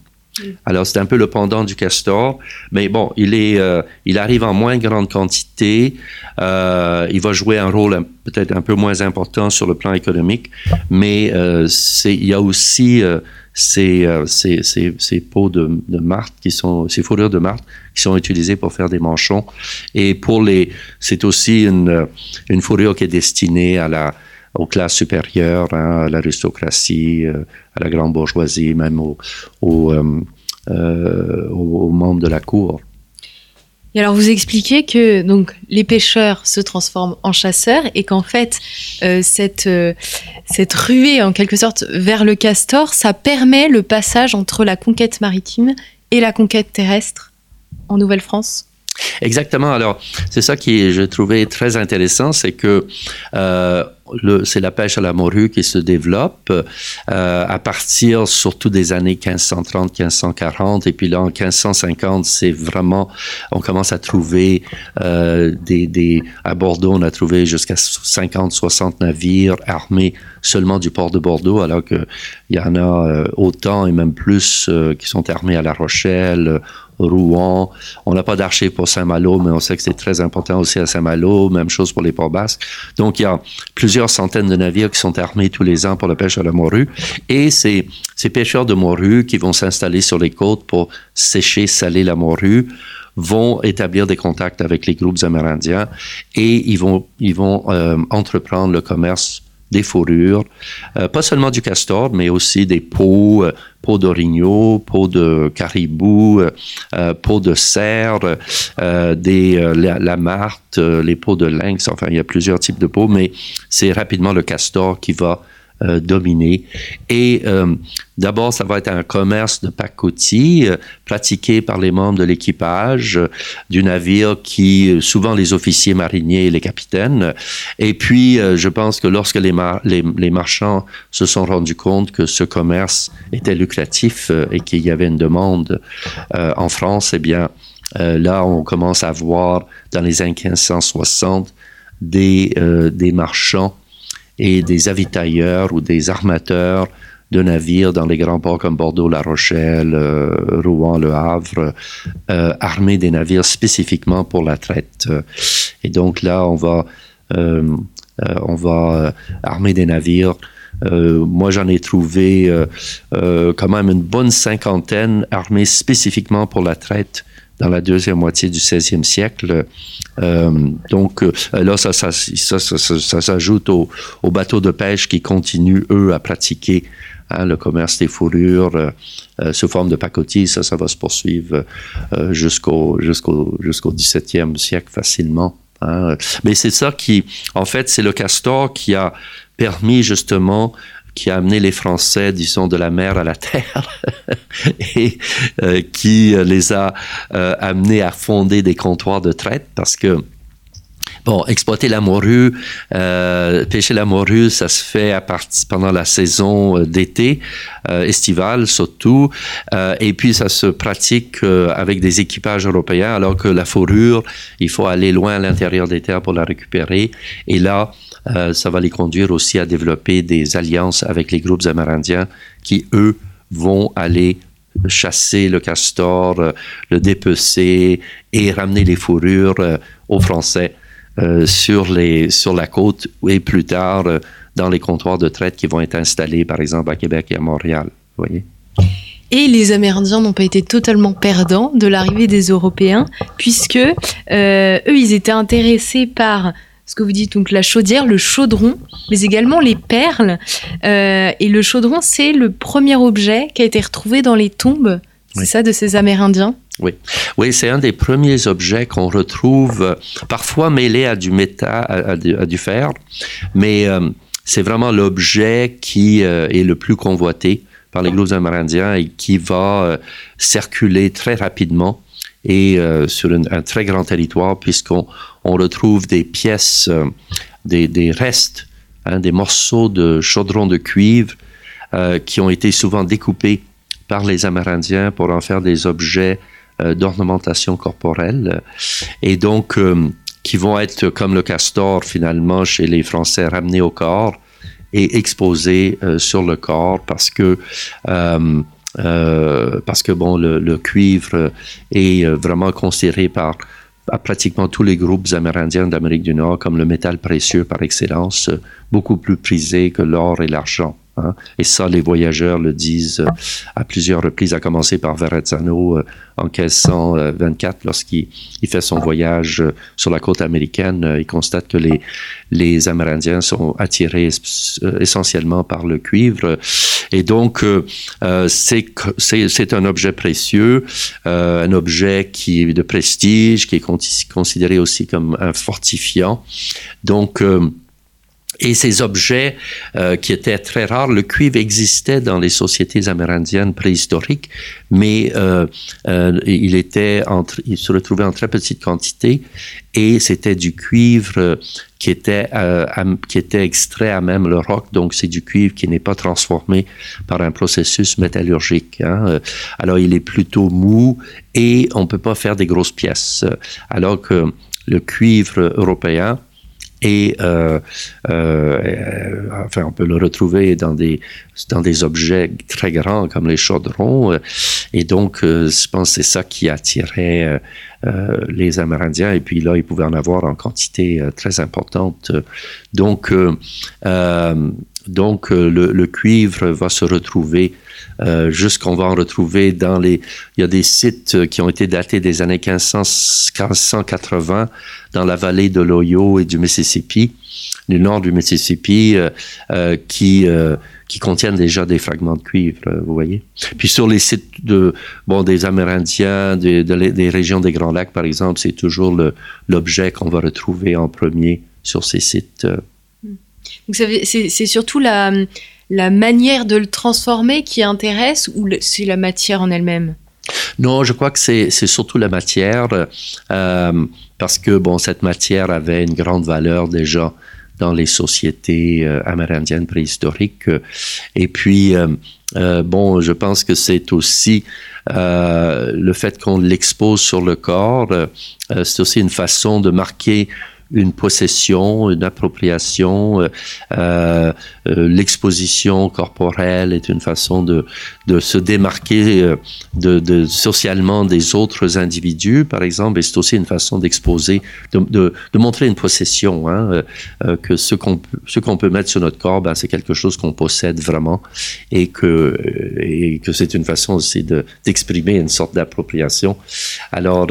Alors, c'est un peu le pendant du castor, mais bon, il, est, il arrive en moins grande quantité. il va jouer un rôle peut-être un peu moins important sur le plan économique, mais il y a aussi ces, euh, ces, ces, ces, peaux de, de qui sont, ces fourrures de martre qui sont utilisées pour faire des manchons. Et pour les, c'est aussi une, une fourrure qui est destinée à la, aux classes supérieures, hein, à l'aristocratie, euh, à la grande bourgeoisie, même aux, aux, euh, euh aux membres de la cour. Et alors vous expliquez que donc les pêcheurs se transforment en chasseurs et qu'en fait euh, cette euh, cette ruée en quelque sorte vers le castor, ça permet le passage entre la conquête maritime et la conquête terrestre en Nouvelle-France? Exactement. Alors, c'est ça qui je trouvais très intéressant, c'est que euh, c'est la pêche à la morue qui se développe euh, à partir surtout des années 1530, 1540, et puis là en 1550, c'est vraiment, on commence à trouver euh, des, à Bordeaux, on a trouvé jusqu'à 50, 60 navires armés seulement du port de Bordeaux, alors qu'il y en a euh, autant et même plus qui sont armés à La Rochelle, Rouen. On n'a pas d'archives pour Saint-Malo, mais on sait que c'est très important aussi à Saint-Malo. Même chose pour les ports basques. Donc, il y a plusieurs centaines de navires qui sont armés tous les ans pour la pêche à la morue. Et c'est ces pêcheurs de morue qui vont s'installer sur les côtes pour sécher, saler la morue vont établir des contacts avec les groupes amérindiens et ils vont, ils vont euh, entreprendre le commerce des fourrures, euh, pas seulement du castor, mais aussi des peaux, euh, peaux d'orignaux, peaux de caribou, euh, peaux de cerf, euh, des, euh, la, la, les peaux de lynx, enfin il y a plusieurs types de peaux, mais c'est rapidement le castor qui va euh, dominé. Et euh, d'abord, ça va être un commerce de pacotille euh, pratiqué par les membres de l'équipage du navire qui, souvent les officiers mariniers et les capitaines. Et puis, je pense que lorsque les, mar les, les, marchands se sont rendus compte que ce commerce était lucratif et qu'il y avait une demande en France, eh bien, là, on commence à voir dans les années 1560 des, des marchands et des avitailleurs ou des armateurs de navires dans les grands ports comme Bordeaux, La Rochelle, euh, Rouen, Le Havre, euh, armer des navires spécifiquement pour la traite. Et donc là, on va, euh, on va armer des navires. Moi, j'en ai trouvé quand même une bonne cinquantaine armés spécifiquement pour la traite dans la deuxième moitié du 16e siècle. Euh, donc euh, là, ça, ça, ça, s'ajoute aux, aux, bateaux de pêche qui continuent, eux, à pratiquer hein, le commerce des fourrures euh, sous forme de pacotille. Ça, ça va se poursuivre jusqu'au jusqu'au jusqu'au 17e siècle facilement. Hein. Mais c'est ça qui, en fait, c'est le castor qui a permis justement qui a amené les Français, disons, de la mer à la terre (laughs) et euh, qui les a euh, amenés à fonder des comptoirs de traite parce que Bon, exploiter la morue, euh, pêcher la morue, ça se fait à partir pendant la saison euh, d'été, euh, estivale surtout, euh, et puis ça se pratique euh, avec des équipages européens, alors que la fourrure, il faut aller loin à l'intérieur des terres pour la récupérer. Et là, euh, ça va les conduire aussi à développer des alliances avec les groupes amérindiens qui, eux, vont aller chasser le castor, euh, le dépecer et ramener les fourrures euh, aux Français sur, les, sur la côte et plus tard dans les comptoirs de traite qui vont être installés, par exemple, à Québec et à Montréal. Voyez? Et les Amérindiens n'ont pas été totalement perdants de l'arrivée des Européens, puisque eux, ils étaient intéressés par ce que vous dites, donc la chaudière, le chaudron, mais également les perles. Euh, et le chaudron, c'est le premier objet qui a été retrouvé dans les tombes, c'est oui. ça, de ces Amérindiens? Oui, oui c'est un des premiers objets qu'on retrouve parfois mêlé à du métal, à, à, à du fer, mais euh, c'est vraiment l'objet qui euh, est le plus convoité par les groupes amérindiens et qui va euh, circuler très rapidement et sur une, un très grand territoire puisqu'on on retrouve des pièces, euh, des, restes hein, des morceaux de chaudron de cuivre qui ont été souvent découpés par les Amérindiens pour en faire des objets d'ornementation corporelle. Et donc, qui vont être comme le castor finalement chez les Français ramenés au corps et exposés sur le corps parce que euh, parce que bon, le, cuivre est euh, vraiment considéré par pratiquement tous les groupes amérindiens d'Amérique du Nord comme le métal précieux par excellence, beaucoup plus prisé que l'or et l'argent. Hein. Et ça, les voyageurs le disent euh, à plusieurs reprises, à commencer par Verrazzano euh, en 1524, lorsqu'il fait son voyage euh, sur la côte américaine. il constate que les, Amérindiens sont attirés essentiellement par le cuivre. Et donc, c'est un objet précieux, un objet qui est de prestige, qui est considéré aussi comme un fortifiant. Donc, et ces objets euh, qui étaient très rares, le cuivre existait dans les sociétés amérindiennes préhistoriques, mais euh, euh, il était entre, il se retrouvait en très petite quantité et c'était du cuivre qui était qui était extrait à même le roc, donc c'est du cuivre qui n'est pas transformé par un processus métallurgique. Hein. Alors il est plutôt mou et on peut pas faire des grosses pièces, alors que le cuivre européen et euh, euh, enfin, on peut le retrouver dans des dans des objets très grands comme les chaudrons. Et donc, euh, je pense que c'est ça qui attirait euh, les Amérindiens. Et puis là, ils pouvaient en avoir en quantité très importante. Donc, donc le, le, cuivre va se retrouver euh, jusqu'on va en retrouver dans les... Il y a des sites qui ont été datés des années 1580 dans la vallée de l'Ohio et du Mississippi, du nord du Mississippi, euh, euh, qui qui contiennent déjà des fragments de cuivre, vous voyez. Puis sur les sites de, bon, des Amérindiens, des, des régions des Grands Lacs, par exemple, c'est toujours l'objet qu'on va retrouver en premier sur ces sites. Donc c'est surtout la, la manière de le transformer qui intéresse ou c'est la matière en elle-même? Non, je crois que c'est surtout la matière, euh, parce que bon, cette matière avait une grande valeur déjà dans les sociétés euh, amérindiennes préhistoriques. Et puis, euh, bon, je pense que c'est aussi le fait qu'on l'expose sur le corps, c'est aussi une façon de marquer une possession, une appropriation. Euh, euh, euh, l'exposition corporelle est une façon de, de se démarquer de, de, socialement des autres individus, par exemple, et c'est aussi une façon d'exposer, de, de, montrer une possession, hein, que ce qu'on qu'on peut mettre sur notre corps, ben, c'est quelque chose qu'on possède vraiment, et que et que c'est une façon aussi d'exprimer une sorte d'appropriation. Alors,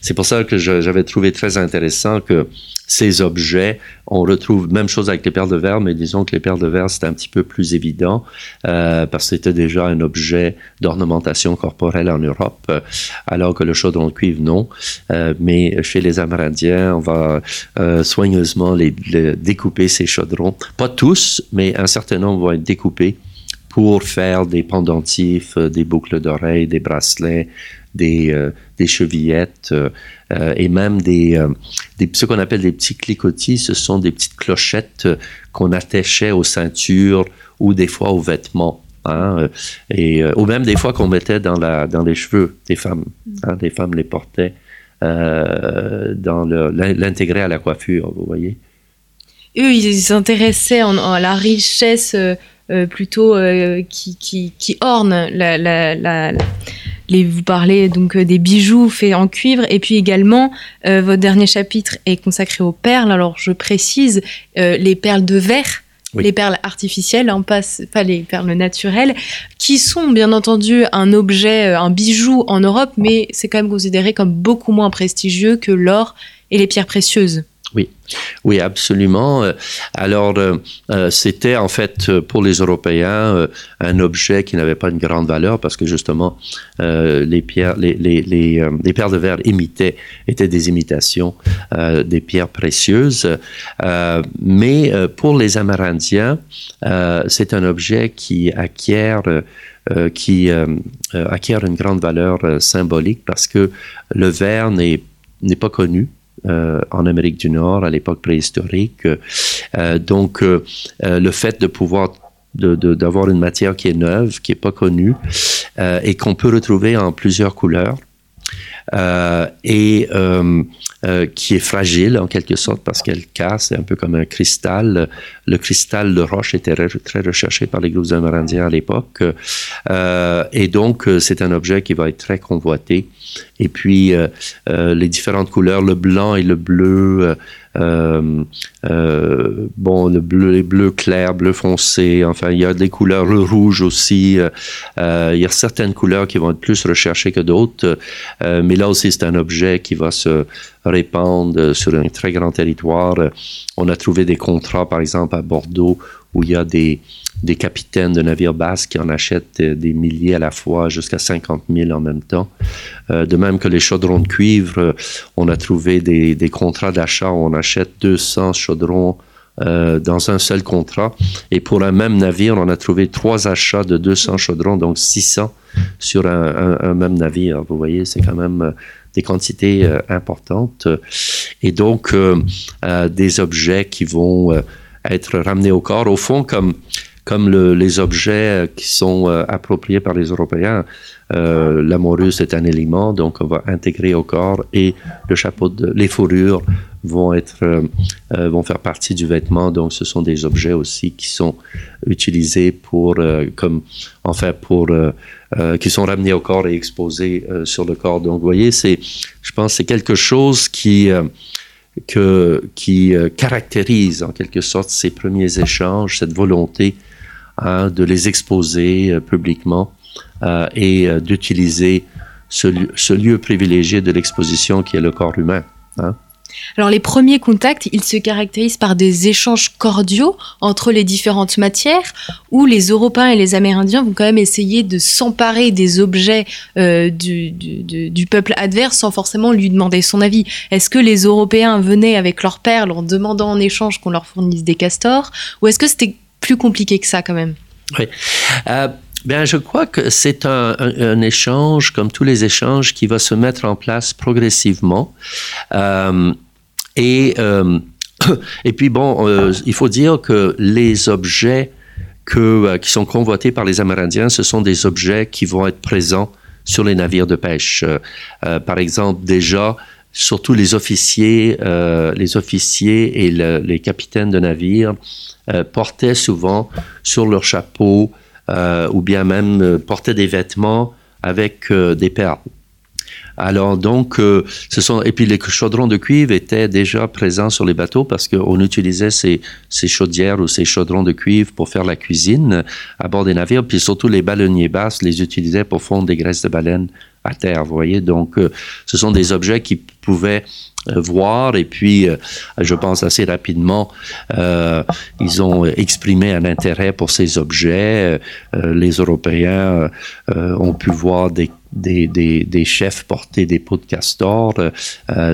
c'est pour ça que j'avais trouvé très intéressant que ces objets. On retrouve même chose avec les perles de verre, mais disons que les perles de verre, c'est un petit peu plus évident euh, parce que c'était déjà un objet d'ornementation corporelle en Europe, euh, alors que le chaudron de cuivre, non. Euh, mais chez les Amérindiens, on va soigneusement les, découper ces chaudrons. Pas tous, mais un certain nombre vont être découpés pour faire des pendentifs, des boucles d'oreilles, des bracelets, des, des chevillettes euh, et même des, euh, des, ce qu'on appelle des petits clicotis, ce sont des petites clochettes euh, qu'on attachait aux ceintures ou des fois aux vêtements. Hein, et, ou même des fois qu'on mettait dans, la, dans les cheveux des femmes. Hein, des femmes les portaient euh, dans l'intégrer à la coiffure, vous voyez. Eux, ils s'intéressaient à la richesse plutôt qui, qui, qui, orne la, la, la, les, vous parlez donc euh, des bijoux faits en cuivre et puis également euh, votre dernier chapitre est consacré aux perles. Alors je précise euh, les perles de verre. Les perles artificielles, hein, pas, pas les perles naturelles, qui sont bien entendu un objet, un bijou en Europe, mais c'est quand même considéré comme beaucoup moins prestigieux que l'or et les pierres précieuses. Oui, oui, absolument. Euh, alors, euh, euh, c'était en fait pour les Européens un objet qui n'avait pas une grande valeur parce que justement, les pierres, les, les, les, pierres de verre imitaient, étaient des imitations des pierres précieuses. mais pour les Amérindiens, c'est un objet qui acquiert qui acquiert une grande valeur symbolique parce que le verre n'est pas connu en Amérique du Nord à l'époque préhistorique. donc, le fait de pouvoir d'avoir une matière qui est neuve, qui est pas connue et qu'on peut retrouver en plusieurs couleurs. et euh, qui est fragile en quelque sorte parce qu'elle casse, c'est un peu comme un cristal. Le cristal de roche était très recherché par les groupes amérindiens à l'époque. Euh, et donc, euh, c'est un objet qui va être très convoité. Et puis, les différentes couleurs, le blanc et le bleu, euh, euh, bon, le bleu, les bleus clairs, bleu foncé, enfin, il y a des couleurs, le rouge aussi. Euh, il y a certaines couleurs qui vont être plus recherchées que d'autres, mais là aussi, c'est un objet qui va se répandre sur un très grand territoire. On a trouvé des contrats, par exemple, à Bordeaux, où il y a des, des capitaines de navires basques qui en achètent des milliers à la fois, jusqu'à 50 000 en même temps. Euh, de même que les chaudrons de cuivre, euh, on a trouvé des, contrats d'achat où on achète 200 chaudrons euh, dans un seul contrat. Et pour un même navire, on a trouvé trois achats de 200 chaudrons, donc 600 sur un, même navire. Vous voyez, c'est quand même des quantités importantes. Et donc, des objets qui vont être ramenés au corps, au fond, comme comme les objets qui sont euh, appropriés par les Européens. Euh, la morue, c'est un élément, donc on va intégrer au corps et le chapeau, de, les fourrures vont être, euh, vont faire partie du vêtement. Donc, ce sont des objets aussi qui sont utilisés pour, comme, enfin, pour, qui sont ramenés au corps et exposés sur le corps. Donc, vous voyez, c'est, je pense, c'est quelque chose qui que, qui caractérise en quelque sorte ces premiers échanges, cette volonté Hein, de les exposer euh, publiquement euh, et euh, d'utiliser ce, lieu privilégié de l'exposition qui est le corps humain. Hein. Alors les premiers contacts, ils se caractérisent par des échanges cordiaux entre les différentes matières, où les Européens et les Amérindiens vont quand même essayer de s'emparer des objets du, peuple adverse sans forcément lui demander son avis. Est-ce que les Européens venaient avec leurs perles en demandant en échange qu'on leur fournisse des castors, ou est-ce que c'était plus compliqué que ça quand même. Oui. Euh, Bien, je crois que c'est un, échange, comme tous les échanges, qui va se mettre en place progressivement. Euh, et, euh, (coughs) et puis, bon, euh, il faut dire que les objets que, qui sont convoités par les Amérindiens, ce sont des objets qui vont être présents sur les navires de pêche. Par exemple, déjà, surtout les officiers, les officiers et le, les capitaines de navires euh, portaient souvent sur leur chapeau euh, ou bien même euh, portaient des vêtements avec des perles. Alors donc, ce sont et puis les chaudrons de cuivre étaient déjà présents sur les bateaux parce qu'on utilisait ces, ces, chaudières ou ces chaudrons de cuivre pour faire la cuisine à bord des navires. Puis surtout les baleiniers basses les utilisaient pour fondre des graisses de baleine à terre. Vous voyez, donc ce sont des objets qui pouvaient euh, voir. Et puis euh, je pense assez rapidement euh, ils ont exprimé un intérêt pour ces objets. Les Européens ont pu voir des des, des, des, chefs porter des peaux de castor,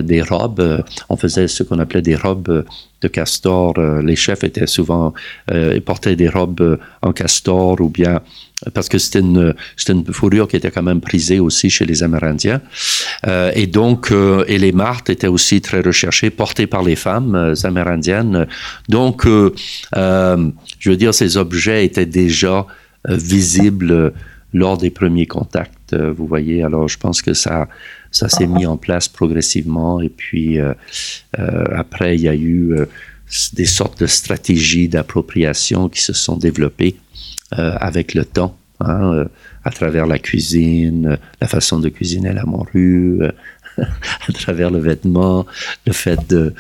des robes. on faisait ce qu'on appelait des robes de castor. les chefs étaient souvent portaient des robes en castor ou bien parce que c'était une, une fourrure qui était quand même prisée aussi chez les Amérindiens. Euh, et donc, euh, et les martes étaient aussi très recherchées, portées par les femmes euh, amérindiennes. Donc, euh, euh, je veux dire, ces objets étaient déjà visibles lors des premiers contacts. Vous voyez, alors je pense que ça, ça s'est mis en place progressivement. Et puis, après, il y a eu des sortes de stratégies d'appropriation qui se sont développées euh, avec le temps, hein, euh, à travers la cuisine, la façon de cuisiner la morue, euh, (laughs) à travers le vêtement, le fait de,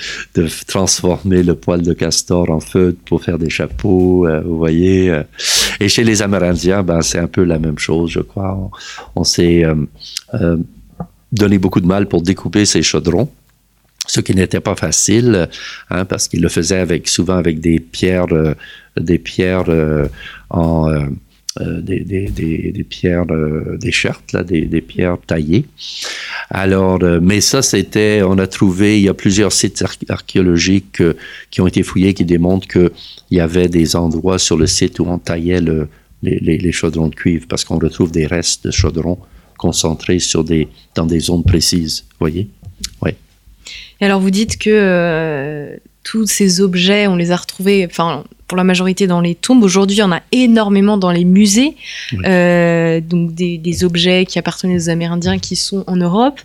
transformer le poil de castor en feutre pour faire des chapeaux, vous voyez. Et chez les Amérindiens, ben, c'est un peu la même chose, je crois. On, s'est euh, donné beaucoup de mal pour découper ces chaudrons ce qui n'était pas facile, hein, parce qu'ils le faisaient avec, souvent avec des pierres, des pierres euh, en euh, euh, des, des, pierres, des chartes, là, des, pierres taillées. Alors, mais ça, c'était, on a trouvé, il y a plusieurs sites archéologiques qui ont été fouillés qui démontrent qu'il y avait des endroits sur le site où on taillait le, les, chaudrons de cuivre parce qu'on retrouve des restes de chaudrons concentrés sur des, dans des zones précises. Voyez? Oui. Et alors vous dites que tous ces objets, on les a retrouvés, enfin pour la majorité dans les tombes. Aujourd'hui, il y en a énormément dans les musées, euh, donc des, objets qui appartenaient aux Amérindiens qui sont en Europe.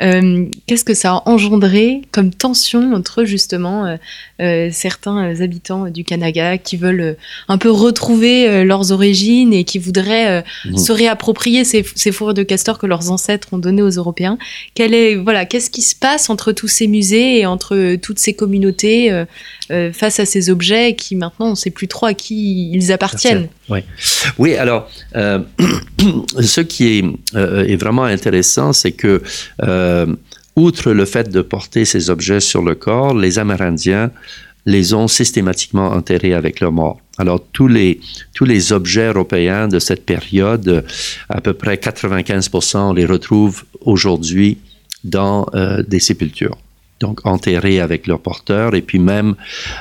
Euh, qu'est-ce que ça a engendré comme tension entre justement euh, certains habitants du Kanaga qui veulent un peu retrouver leurs origines et qui voudraient mmh. se réapproprier ces, ces, fourrures de castor que leurs ancêtres ont données aux Européens? Quel est voilà, qu'est-ce qui se passe entre tous ces musées et entre toutes ces communautés face à ces objets qui maintenant on ne sait plus trop à qui ils appartiennent. Oui, oui alors, euh, (clears throat) ce qui est, euh, est, vraiment intéressant, c'est que, euh, outre le fait de porter ces objets sur le corps, les Amérindiens les ont systématiquement enterrés avec leur mort. Alors, tous les, tous les objets européens de cette période, à peu près 95%, on les retrouve aujourd'hui dans des sépultures donc enterrés avec leurs porteurs. Et puis même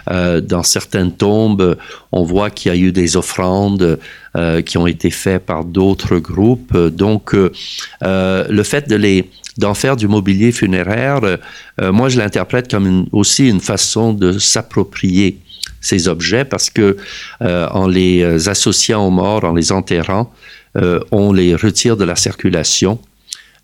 euh, dans certaines tombes, on voit qu'il y a eu des offrandes euh, qui ont été faites par d'autres groupes. Donc euh, le fait de les d'en faire du mobilier funéraire, moi je l'interprète comme aussi une façon de s'approprier ces objets parce que en les associant aux morts, en les enterrant, on les retire de la circulation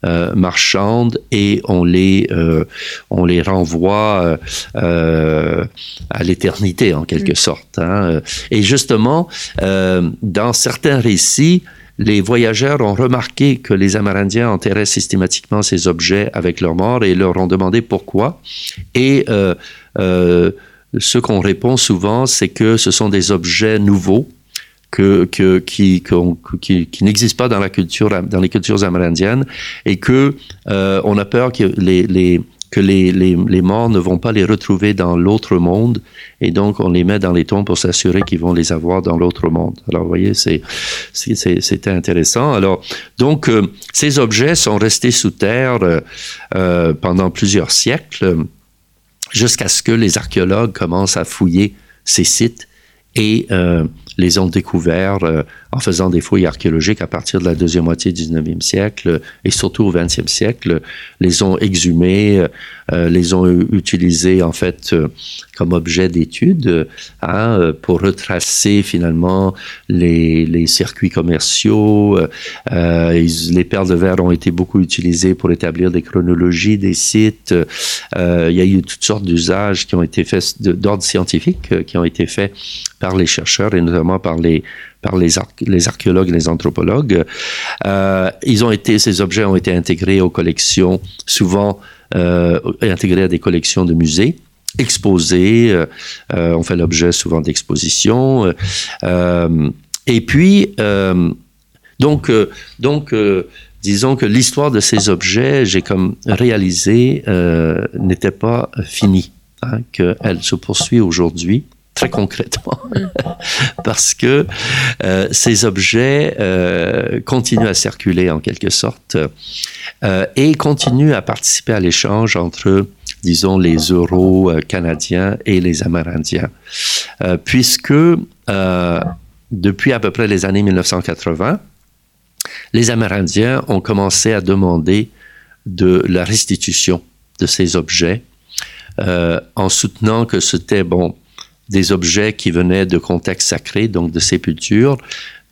euh, marchandes et on les, euh, on les renvoie euh, à l'éternité en quelque mm. sorte. Hein. Et justement, dans certains récits, les voyageurs ont remarqué que les Amérindiens enterraient systématiquement ces objets avec leurs morts et leur ont demandé pourquoi. Et ce qu'on répond souvent, c'est que ce sont des objets nouveaux que, que, qui, qui, qui n'existent pas dans, la culture, dans les cultures amérindiennes et que euh, on a peur que les, les que les, les, les, morts ne vont pas les retrouver dans l'autre monde et donc on les met dans les tombes pour s'assurer qu'ils vont les avoir dans l'autre monde. Alors vous voyez, c'était intéressant. Alors donc euh, ces objets sont restés sous terre euh, pendant plusieurs siècles jusqu'à ce que les archéologues commencent à fouiller ces sites et euh, les ont découverts euh, en faisant des fouilles archéologiques à partir de la deuxième moitié du 19e siècle et surtout au 20e siècle, les ont exhumés, euh, les ont utilisés en fait euh, comme objet d'étude hein, pour retracer finalement les, les circuits commerciaux. les perles de verre ont été beaucoup utilisées pour établir des chronologies des sites. il y a eu toutes sortes d'usages qui ont été faits d'ordre scientifique, qui ont été faits par les chercheurs et notamment par les par les, archéologues et les anthropologues. Euh, ils ont été, ces objets ont été intégrés aux collections, souvent euh, intégrés à des collections de musées exposés, euh, euh on fait l'objet souvent d'expositions. Et puis, donc, donc disons que l'histoire de ces objets, j'ai comme réalisé, n'était pas finie, hein, qu'elle se poursuit aujourd'hui très concrètement, (laughs) parce que euh, ces objets euh, continuent à circuler en quelque sorte euh, et continuent à participer à l'échange entre, disons, les euros canadiens et les amérindiens, puisque depuis à peu près les années 1980, les Amérindiens ont commencé à demander de la restitution de ces objets en soutenant que c'était, bon, des objets qui venaient de contextes sacrés, donc de sépultures.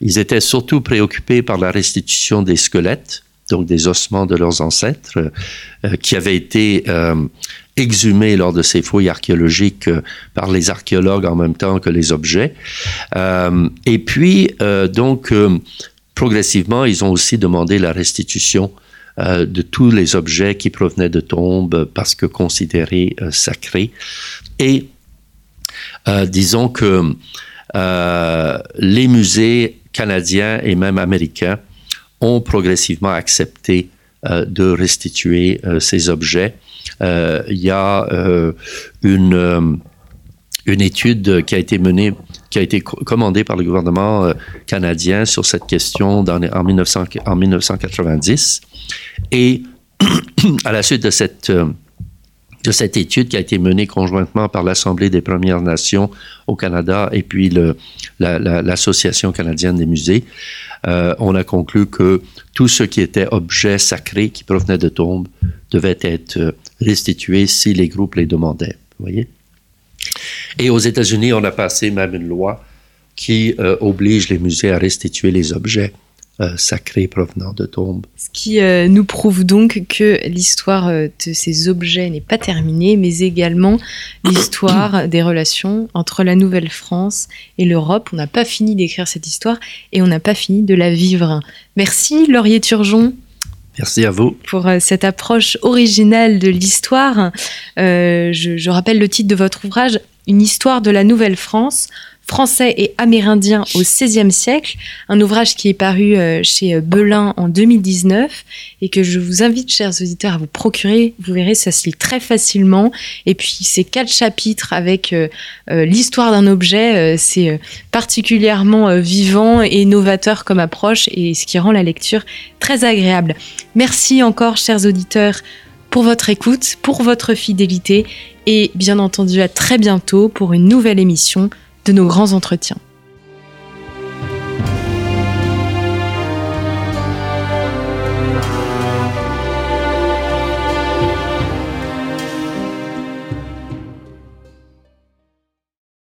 Ils étaient surtout préoccupés par la restitution des squelettes, donc des ossements de leurs ancêtres, euh, qui avaient été euh, exhumés lors de ces fouilles archéologiques euh, par les archéologues en même temps que les objets. et puis, donc, progressivement, ils ont aussi demandé la restitution de tous les objets qui provenaient de tombes parce que considérés sacrés. Et euh, disons que euh, les musées canadiens et même américains ont progressivement accepté euh, de restituer ces objets. Il y a une, une étude qui a été menée qui a été commandée par le gouvernement canadien sur cette question en, 1900, en 1990. Et (clears throat) à la suite de cette de cette étude qui a été menée conjointement par l'Assemblée des Premières Nations au Canada et puis l'Association canadienne des musées, euh, on a conclu que tout ce qui était objet sacré qui provenait de tombes devait être euh, restitué si les groupes les demandaient. Vous voyez? Et aux États-Unis, on a passé même une loi qui euh, oblige les musées à restituer les objets euh, sacrés provenant de tombes. Ce qui euh, nous prouve donc que l'histoire de ces objets n'est pas terminée, mais également l'histoire des relations entre la Nouvelle-France et l'Europe. On n'a pas fini d'écrire cette histoire et on n'a pas fini de la vivre. Merci Laurier Turgeon. Merci à vous. Pour cette approche originale de l'histoire. je, je rappelle le titre de votre ouvrage, Une histoire de la Nouvelle-France français et amérindien au XVIe siècle, un ouvrage qui est paru euh, chez euh, Belin en 2019 et que je vous invite, chers auditeurs, à vous procurer. Vous verrez, ça se lit très facilement. Et puis, ces quatre chapitres avec euh, l'histoire d'un objet, c'est particulièrement vivant et novateur comme approche et ce qui rend la lecture très agréable. Merci encore, chers auditeurs, pour votre écoute, pour votre fidélité et bien entendu à très bientôt pour une nouvelle émission de nos grands entretiens.